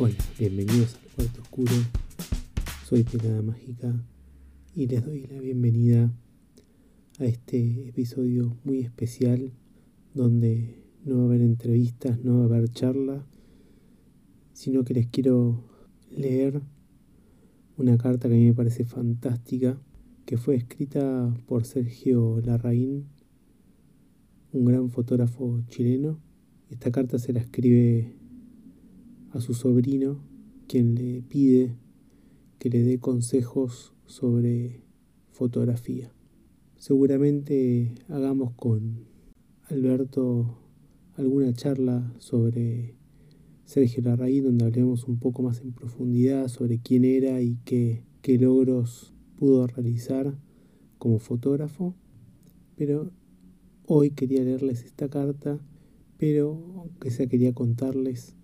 Hola, bienvenidos al cuarto oscuro. Soy Pelada Mágica y les doy la bienvenida a este episodio muy especial donde no va a haber entrevistas, no va a haber charla, sino que les quiero leer una carta que a mí me parece fantástica, que fue escrita por Sergio Larraín, un gran fotógrafo chileno. Esta carta se la escribe a su sobrino, quien le pide que le dé consejos sobre fotografía. Seguramente hagamos con Alberto alguna charla sobre Sergio Larraín, donde hablemos un poco más en profundidad sobre quién era y qué, qué logros pudo realizar como fotógrafo. Pero hoy quería leerles esta carta, pero aunque sea quería contarles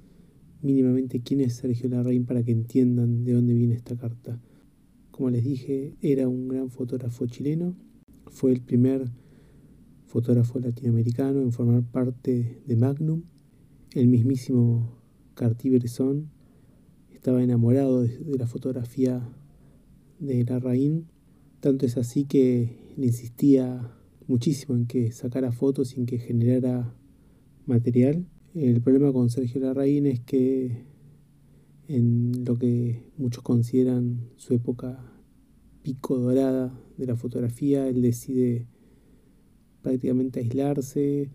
mínimamente quién es Sergio Larraín para que entiendan de dónde viene esta carta. Como les dije, era un gran fotógrafo chileno, fue el primer fotógrafo latinoamericano en formar parte de Magnum. El mismísimo Cartier-Bresson estaba enamorado de, la fotografía de Larraín, tanto es así que le insistía muchísimo en que sacara fotos y en que generara material. El problema con Sergio Larraín es que en lo que muchos consideran su época pico dorada de la fotografía, él decide prácticamente aislarse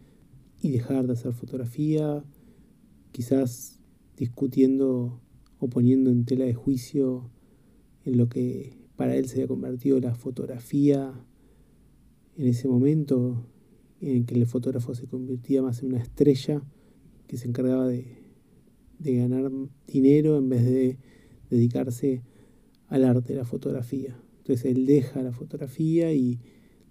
y dejar de hacer fotografía, quizás discutiendo o poniendo en tela de juicio en lo que para él se había convertido la fotografía en ese momento en que el fotógrafo se convertía más en una estrella que se encargaba de, ganar dinero en vez de dedicarse al arte la fotografía. Entonces él deja la fotografía y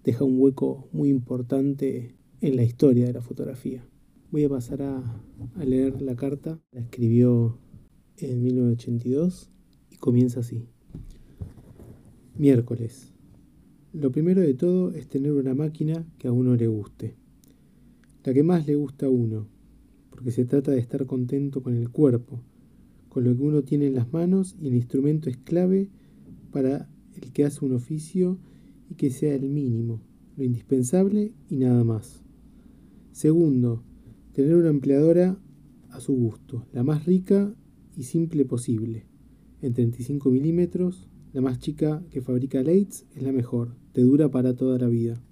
deja un hueco muy importante en la historia de la fotografía. Voy a pasar a, a, leer la carta. La escribió en 1982 y comienza así. Miércoles. Lo primero de todo es tener una máquina que a uno le guste. La que más le gusta a uno, porque se trata de estar contento con el cuerpo, con lo que uno tiene en las manos y el instrumento es clave para el que hace un oficio y que sea el mínimo, lo indispensable y nada más. Segundo, tener una empleadora a su gusto, la más rica y simple posible, en 35 milímetros, la más chica que fabrica Leitz es la mejor, te dura para toda la vida.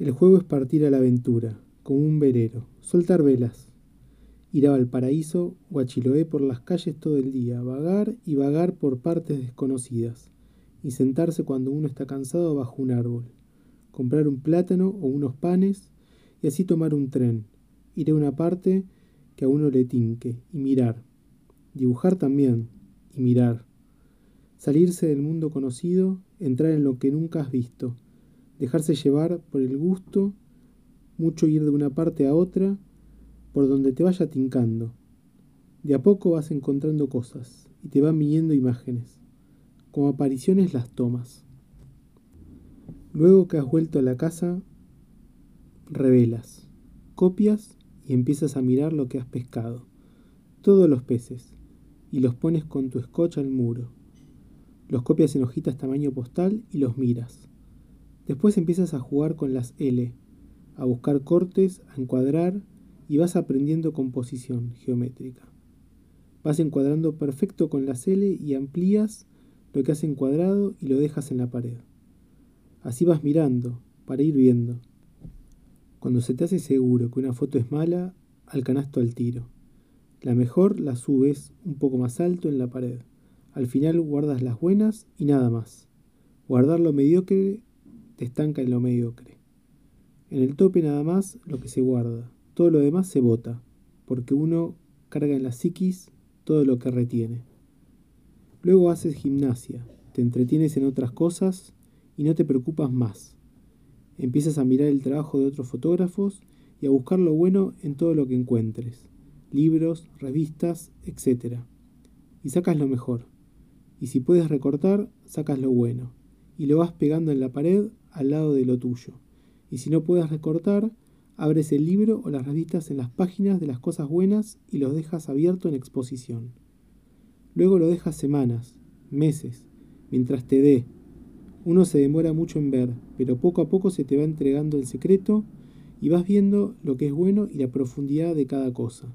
El juego es partir a la aventura, como un velero, soltar velas, ir a Valparaíso o a Chiloé por las calles todo el día, vagar y vagar por partes desconocidas, y sentarse cuando uno está cansado bajo un árbol, comprar un plátano o unos panes y así tomar un tren, ir a una parte que a uno le tinque y mirar, dibujar también y mirar, salirse del mundo conocido, entrar en lo que nunca has visto, dejarse llevar por el gusto mucho ir de una parte a otra, por donde te vaya tincando. De a poco vas encontrando cosas y te van viniendo imágenes. Como apariciones las tomas. Luego que has vuelto a la casa, revelas, copias y empiezas a mirar lo que has pescado. Todos los peces. Y los pones con tu scotch al muro. Los copias en hojitas tamaño postal y los miras. Después empiezas a jugar con las L a buscar cortes, a encuadrar y vas aprendiendo composición geométrica. Vas encuadrando perfecto con la L y amplías lo que has encuadrado y lo dejas en la pared. Así vas mirando, para ir viendo. Cuando se te hace seguro que una foto es mala, al canasto al tiro. La mejor la subes un poco más alto en la pared. Al final guardas las buenas y nada más. Guardar lo mediocre te estanca en lo mediocre. En el tope nada más lo que se guarda, todo lo demás se bota, porque uno carga en la psiquis todo lo que retiene. Luego haces gimnasia, te entretienes en otras cosas y no te preocupas más. Empiezas a mirar el trabajo de otros fotógrafos y a buscar lo bueno en todo lo que encuentres, libros, revistas, etc. Y sacas lo mejor. Y si puedes recortar, sacas lo bueno, y lo vas pegando en la pared al lado de lo tuyo y si no puedes recortar, abres el libro o las revistas en las páginas de las cosas buenas y los dejas abierto en exposición. Luego lo dejas semanas, meses, mientras te dé. Uno se demora mucho en ver, pero poco a poco se te va entregando el secreto y vas viendo lo que es bueno y la profundidad de cada cosa.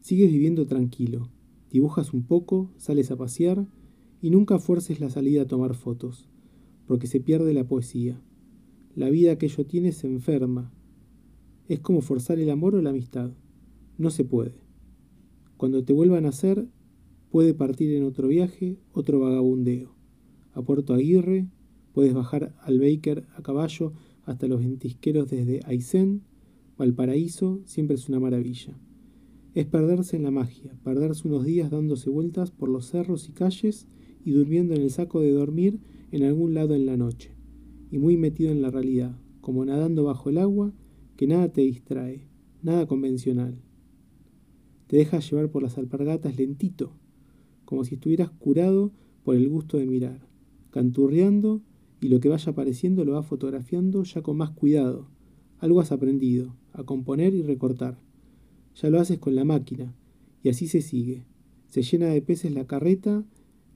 Sigues viviendo tranquilo, dibujas un poco, sales a pasear y nunca fuerces la salida a tomar fotos, porque se pierde la poesía. La vida que ello tiene se enferma. Es como forzar el amor o la amistad. No se puede. Cuando te vuelvan a hacer, puede partir en otro viaje, otro vagabundeo. A Puerto Aguirre, puedes bajar al Baker a caballo hasta los ventisqueros desde Aysén, Valparaíso, siempre es una maravilla. Es perderse en la magia, perderse unos días dándose vueltas por los cerros y calles y durmiendo en el saco de dormir en algún lado en la noche y muy metido en la realidad, como nadando bajo el agua, que nada te distrae, nada convencional. Te dejas llevar por las alpargatas lentito, como si estuvieras curado por el gusto de mirar, canturreando y lo que vaya apareciendo lo vas fotografiando ya con más cuidado. Algo has aprendido, a componer y recortar. Ya lo haces con la máquina, y así se sigue. Se llena de peces la carreta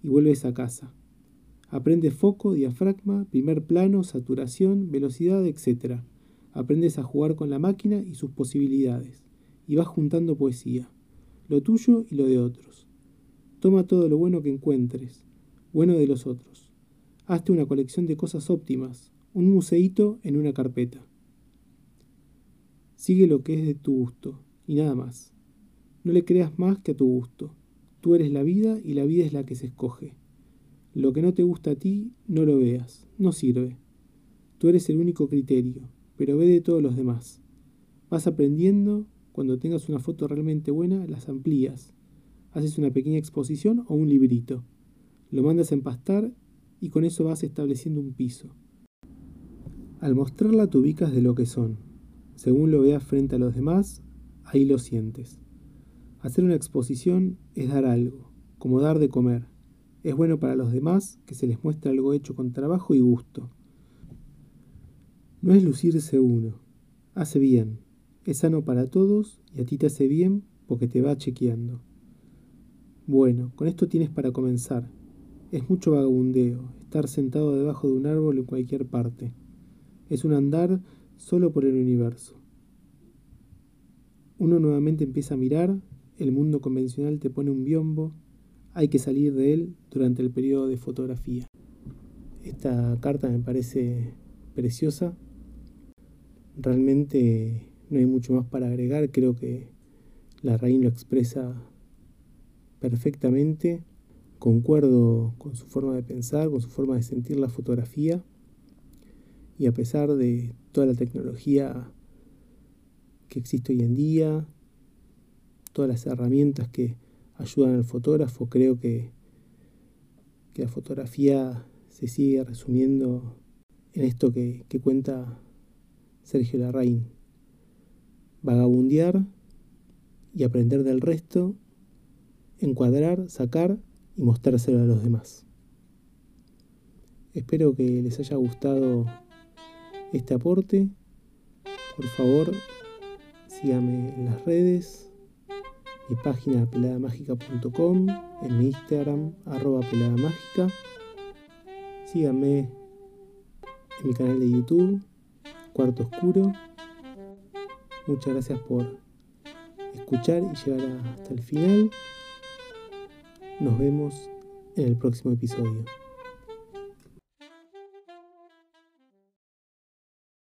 y vuelves a casa. Aprendes foco, diafragma, primer plano, saturación, velocidad, etc. Aprendes a jugar con la máquina y sus posibilidades. Y vas juntando poesía, lo tuyo y lo de otros. Toma todo lo bueno que encuentres, bueno de los otros. Hazte una colección de cosas óptimas, un museíto en una carpeta. Sigue lo que es de tu gusto, y nada más. No le creas más que a tu gusto. Tú eres la vida y la vida es la que se escoge. Lo que no te gusta a ti, no lo veas, no sirve. Tú eres el único criterio, pero ve de todos los demás. Vas aprendiendo, cuando tengas una foto realmente buena, las amplías. Haces una pequeña exposición o un librito. Lo mandas a empastar y con eso vas estableciendo un piso. Al mostrarla te ubicas de lo que son. Según lo veas frente a los demás, ahí lo sientes. Hacer una exposición es dar algo, como dar de comer. Es bueno para los demás que se les muestre algo hecho con trabajo y gusto. No es lucirse uno. Hace bien. Es sano para todos y a ti te hace bien porque te va chequeando. Bueno, con esto tienes para comenzar. Es mucho vagabundeo, estar sentado debajo de un árbol en cualquier parte. Es un andar solo por el universo. Uno nuevamente empieza a mirar, el mundo convencional te pone un biombo, hay que salir de él durante el periodo de fotografía. Esta carta me parece preciosa. Realmente no hay mucho más para agregar. Creo que la raíz lo expresa perfectamente. Concuerdo con su forma de pensar, con su forma de sentir la fotografía. Y a pesar de toda la tecnología que existe hoy en día, todas las herramientas que ayudan al fotógrafo. Creo que, que la fotografía se sigue resumiendo en esto que, que cuenta Sergio Larraín. Vagabundear y aprender del resto, encuadrar, sacar y mostrárselo a los demás. Espero que les haya gustado este aporte. Por favor, síganme en las redes mi página peladamagica.com, en mi Instagram arroba peladamagica. Síganme en mi canal de YouTube, Cuarto Oscuro. Muchas gracias por escuchar y llegar hasta el final. Nos vemos en el próximo episodio.